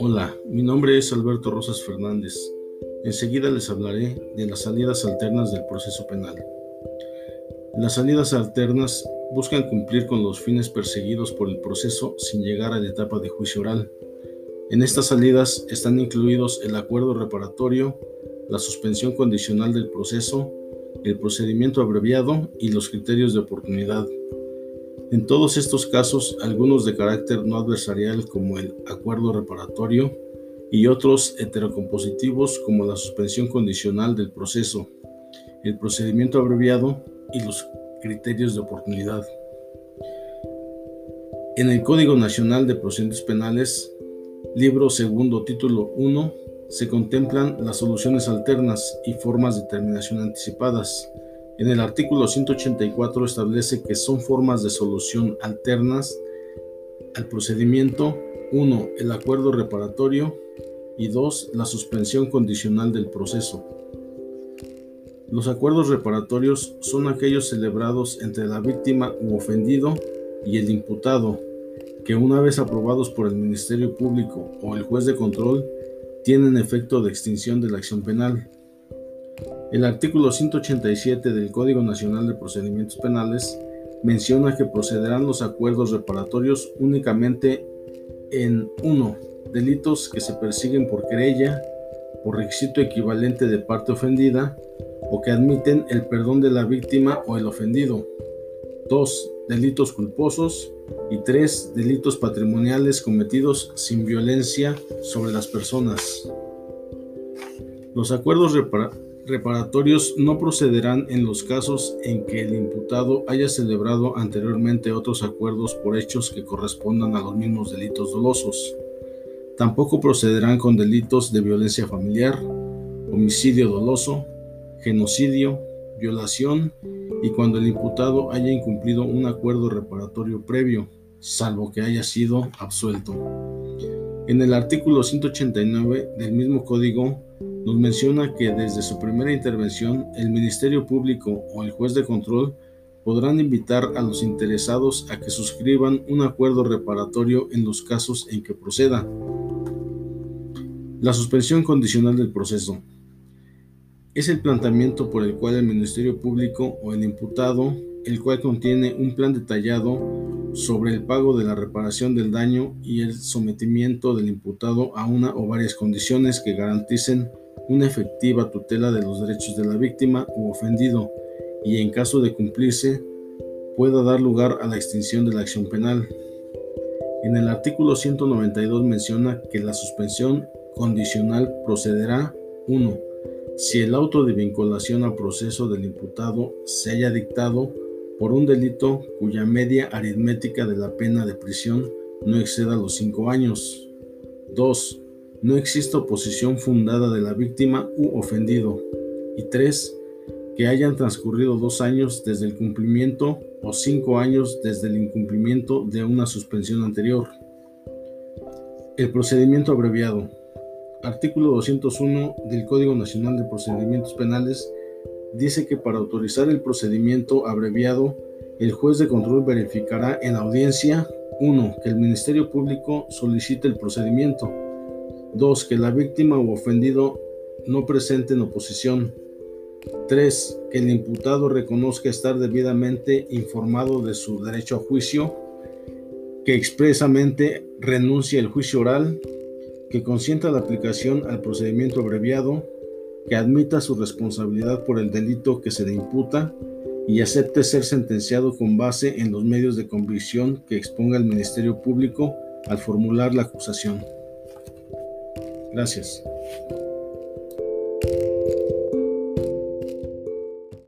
Hola, mi nombre es Alberto Rosas Fernández. Enseguida les hablaré de las salidas alternas del proceso penal. Las salidas alternas buscan cumplir con los fines perseguidos por el proceso sin llegar a la etapa de juicio oral. En estas salidas están incluidos el acuerdo reparatorio, la suspensión condicional del proceso, el procedimiento abreviado y los criterios de oportunidad. En todos estos casos, algunos de carácter no adversarial como el acuerdo reparatorio y otros heterocompositivos como la suspensión condicional del proceso, el procedimiento abreviado y los criterios de oportunidad. En el Código Nacional de Procedimientos Penales, libro segundo, título 1, se contemplan las soluciones alternas y formas de terminación anticipadas. En el artículo 184 establece que son formas de solución alternas al procedimiento 1. El acuerdo reparatorio y 2. La suspensión condicional del proceso. Los acuerdos reparatorios son aquellos celebrados entre la víctima u ofendido y el imputado, que una vez aprobados por el Ministerio Público o el juez de control, tienen efecto de extinción de la acción penal. El artículo 187 del Código Nacional de Procedimientos Penales menciona que procederán los acuerdos reparatorios únicamente en 1. Delitos que se persiguen por querella, por requisito equivalente de parte ofendida, o que admiten el perdón de la víctima o el ofendido. 2. Delitos culposos. Y 3. Delitos patrimoniales cometidos sin violencia sobre las personas. Los acuerdos reparatorios no procederán en los casos en que el imputado haya celebrado anteriormente otros acuerdos por hechos que correspondan a los mismos delitos dolosos. Tampoco procederán con delitos de violencia familiar, homicidio doloso, genocidio, violación y cuando el imputado haya incumplido un acuerdo reparatorio previo, salvo que haya sido absuelto. En el artículo 189 del mismo código nos menciona que desde su primera intervención el Ministerio Público o el juez de control podrán invitar a los interesados a que suscriban un acuerdo reparatorio en los casos en que proceda. La suspensión condicional del proceso es el planteamiento por el cual el Ministerio Público o el imputado, el cual contiene un plan detallado sobre el pago de la reparación del daño y el sometimiento del imputado a una o varias condiciones que garanticen una efectiva tutela de los derechos de la víctima u ofendido y en caso de cumplirse pueda dar lugar a la extinción de la acción penal. En el artículo 192 menciona que la suspensión condicional procederá 1 si el auto de vinculación al proceso del imputado se haya dictado por un delito cuya media aritmética de la pena de prisión no exceda los cinco años. 2. No exista oposición fundada de la víctima u ofendido. Y 3. Que hayan transcurrido dos años desde el cumplimiento o cinco años desde el incumplimiento de una suspensión anterior. El procedimiento abreviado artículo 201 del Código Nacional de Procedimientos Penales dice que para autorizar el procedimiento abreviado, el juez de control verificará en audiencia 1. Que el Ministerio Público solicite el procedimiento. 2. Que la víctima o ofendido no presenten oposición. 3. Que el imputado reconozca estar debidamente informado de su derecho a juicio. Que expresamente renuncie al juicio oral que consienta la aplicación al procedimiento abreviado, que admita su responsabilidad por el delito que se le imputa y acepte ser sentenciado con base en los medios de convicción que exponga el Ministerio Público al formular la acusación. Gracias.